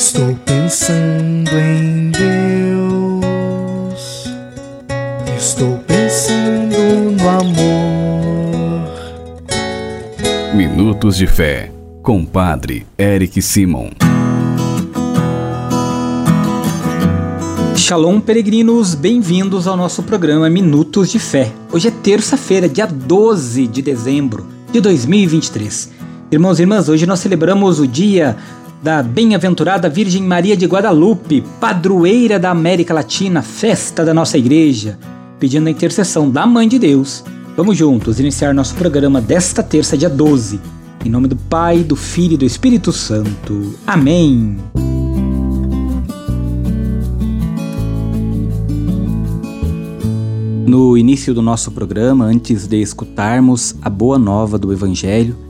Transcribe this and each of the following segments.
Estou pensando em Deus. Estou pensando no amor. Minutos de Fé, com Padre Eric Simon. Shalom, peregrinos, bem-vindos ao nosso programa Minutos de Fé. Hoje é terça-feira, dia 12 de dezembro de 2023. Irmãos e irmãs, hoje nós celebramos o dia da Bem-aventurada Virgem Maria de Guadalupe, padroeira da América Latina, festa da nossa igreja, pedindo a intercessão da Mãe de Deus. Vamos juntos iniciar nosso programa desta terça, dia 12. Em nome do Pai, do Filho e do Espírito Santo. Amém. No início do nosso programa, antes de escutarmos a boa nova do Evangelho,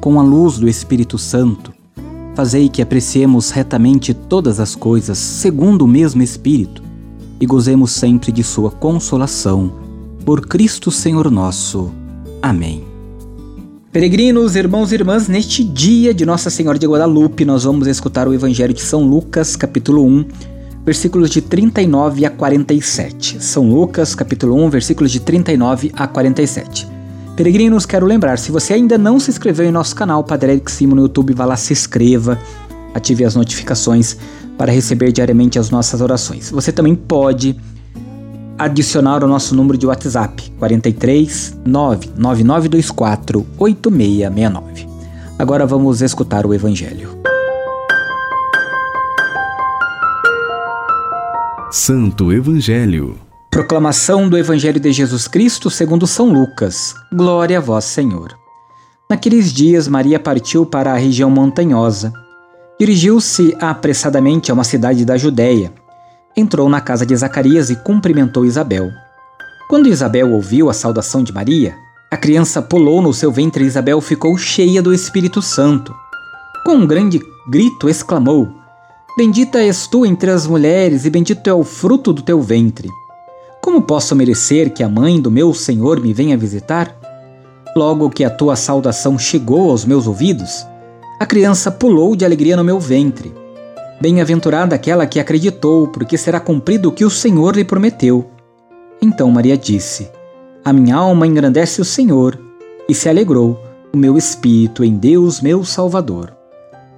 com a luz do Espírito Santo, fazei que apreciemos retamente todas as coisas segundo o mesmo Espírito e gozemos sempre de Sua consolação. Por Cristo Senhor nosso. Amém. Peregrinos, irmãos e irmãs, neste dia de Nossa Senhora de Guadalupe, nós vamos escutar o Evangelho de São Lucas, capítulo 1 versículos de 39 a 47. São Lucas, capítulo 1, versículos de 39 a 47. Peregrinos, quero lembrar, se você ainda não se inscreveu em nosso canal Padre Eric Simo no YouTube, vá lá, se inscreva, ative as notificações para receber diariamente as nossas orações. Você também pode adicionar o nosso número de WhatsApp, 43 99924 8669. Agora vamos escutar o Evangelho. Santo Evangelho. Proclamação do Evangelho de Jesus Cristo segundo São Lucas. Glória a vós, Senhor. Naqueles dias, Maria partiu para a região montanhosa. Dirigiu-se apressadamente a uma cidade da Judéia. Entrou na casa de Zacarias e cumprimentou Isabel. Quando Isabel ouviu a saudação de Maria, a criança pulou no seu ventre e Isabel ficou cheia do Espírito Santo. Com um grande grito, exclamou: Bendita és tu entre as mulheres, e bendito é o fruto do teu ventre. Como posso merecer que a mãe do meu Senhor me venha visitar? Logo que a tua saudação chegou aos meus ouvidos, a criança pulou de alegria no meu ventre. Bem-aventurada aquela que acreditou, porque será cumprido o que o Senhor lhe prometeu. Então Maria disse: A minha alma engrandece o Senhor, e se alegrou o meu espírito em Deus, meu Salvador.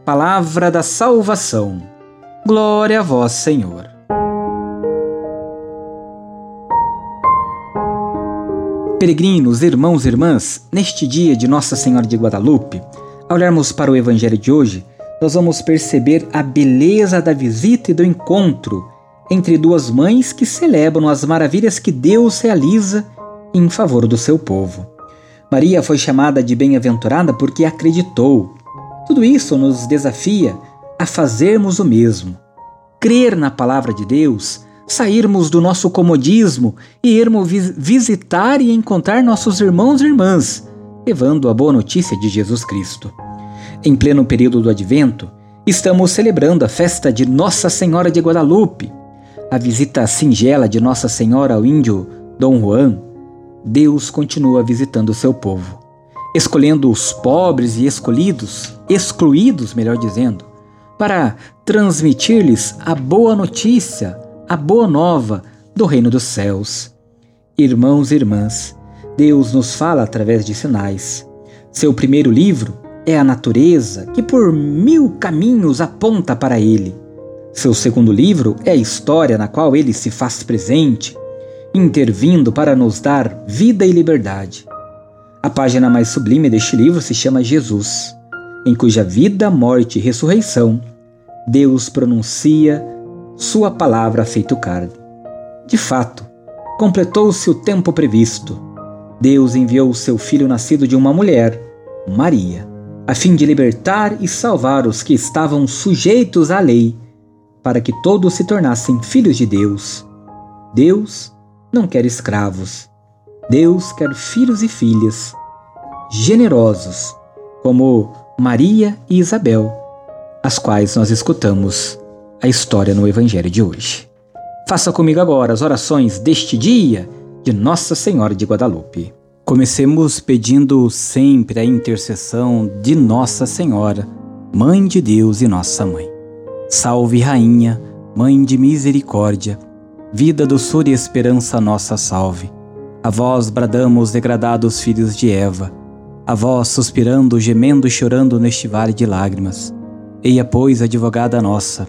Palavra da salvação. Glória a vós, Senhor. Peregrinos, irmãos e irmãs, neste dia de Nossa Senhora de Guadalupe, ao olharmos para o Evangelho de hoje, nós vamos perceber a beleza da visita e do encontro entre duas mães que celebram as maravilhas que Deus realiza em favor do seu povo. Maria foi chamada de bem-aventurada porque acreditou. Tudo isso nos desafia a fazermos o mesmo. Crer na palavra de Deus, sairmos do nosso comodismo e irmos visitar e encontrar nossos irmãos e irmãs, levando a boa notícia de Jesus Cristo. Em pleno período do Advento, estamos celebrando a festa de Nossa Senhora de Guadalupe, a visita singela de Nossa Senhora ao índio Dom Juan. Deus continua visitando o seu povo, escolhendo os pobres e escolhidos, excluídos, melhor dizendo, para transmitir-lhes a boa notícia, a boa nova do reino dos céus. Irmãos e irmãs, Deus nos fala através de sinais. Seu primeiro livro é a natureza, que por mil caminhos aponta para ele. Seu segundo livro é a história na qual ele se faz presente, intervindo para nos dar vida e liberdade. A página mais sublime deste livro se chama Jesus, em cuja vida, morte e ressurreição Deus pronuncia sua palavra feito carne. De fato, completou-se o tempo previsto. Deus enviou o seu filho nascido de uma mulher, Maria, a fim de libertar e salvar os que estavam sujeitos à lei, para que todos se tornassem filhos de Deus. Deus não quer escravos. Deus quer filhos e filhas generosos, como Maria e Isabel, as quais nós escutamos a história no Evangelho de hoje. Faça comigo agora as orações deste dia de Nossa Senhora de Guadalupe. Comecemos pedindo sempre a intercessão de Nossa Senhora, Mãe de Deus e Nossa Mãe. Salve, Rainha, Mãe de Misericórdia, vida, doçura e esperança nossa salve. A vós bradamos, degradados filhos de Eva, a vós suspirando, gemendo e chorando neste vale de lágrimas. Eia, pois, advogada nossa,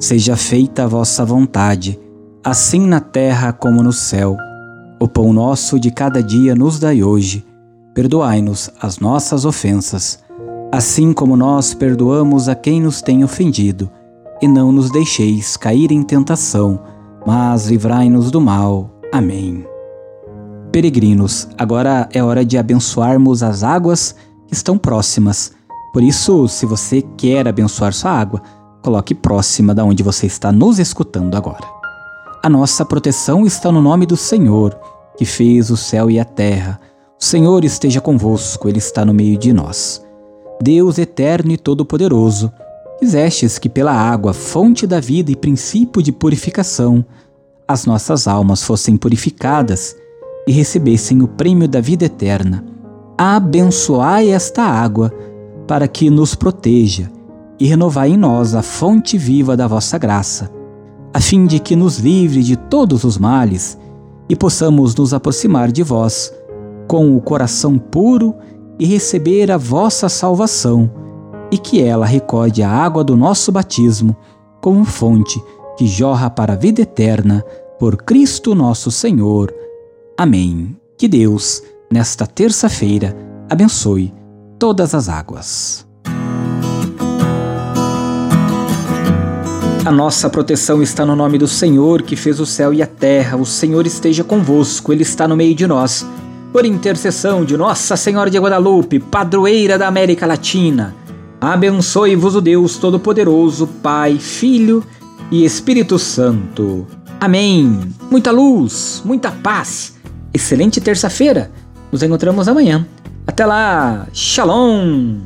Seja feita a vossa vontade, assim na terra como no céu. O pão nosso de cada dia nos dai hoje. Perdoai-nos as nossas ofensas, assim como nós perdoamos a quem nos tem ofendido. E não nos deixeis cair em tentação, mas livrai-nos do mal. Amém. Peregrinos, agora é hora de abençoarmos as águas que estão próximas. Por isso, se você quer abençoar sua água, coloque próxima da onde você está nos escutando agora. A nossa proteção está no nome do Senhor, que fez o céu e a terra. O Senhor esteja convosco, Ele está no meio de nós. Deus eterno e todo-poderoso, quisestes que pela água, fonte da vida e princípio de purificação, as nossas almas fossem purificadas e recebessem o prêmio da vida eterna abençoai esta água, para que nos proteja, e renovai em nós a fonte viva da vossa graça, a fim de que nos livre de todos os males e possamos nos aproximar de vós com o coração puro e receber a vossa salvação, e que ela recorde a água do nosso batismo como fonte que jorra para a vida eterna, por Cristo nosso Senhor. Amém. Que Deus nesta terça-feira, abençoe todas as águas. A nossa proteção está no nome do Senhor, que fez o céu e a terra. O Senhor esteja convosco, Ele está no meio de nós. Por intercessão de Nossa Senhora de Guadalupe, padroeira da América Latina, abençoe-vos o Deus Todo-Poderoso, Pai, Filho e Espírito Santo. Amém. Muita luz, muita paz. Excelente terça-feira. Nos encontramos amanhã. Até lá! Shalom!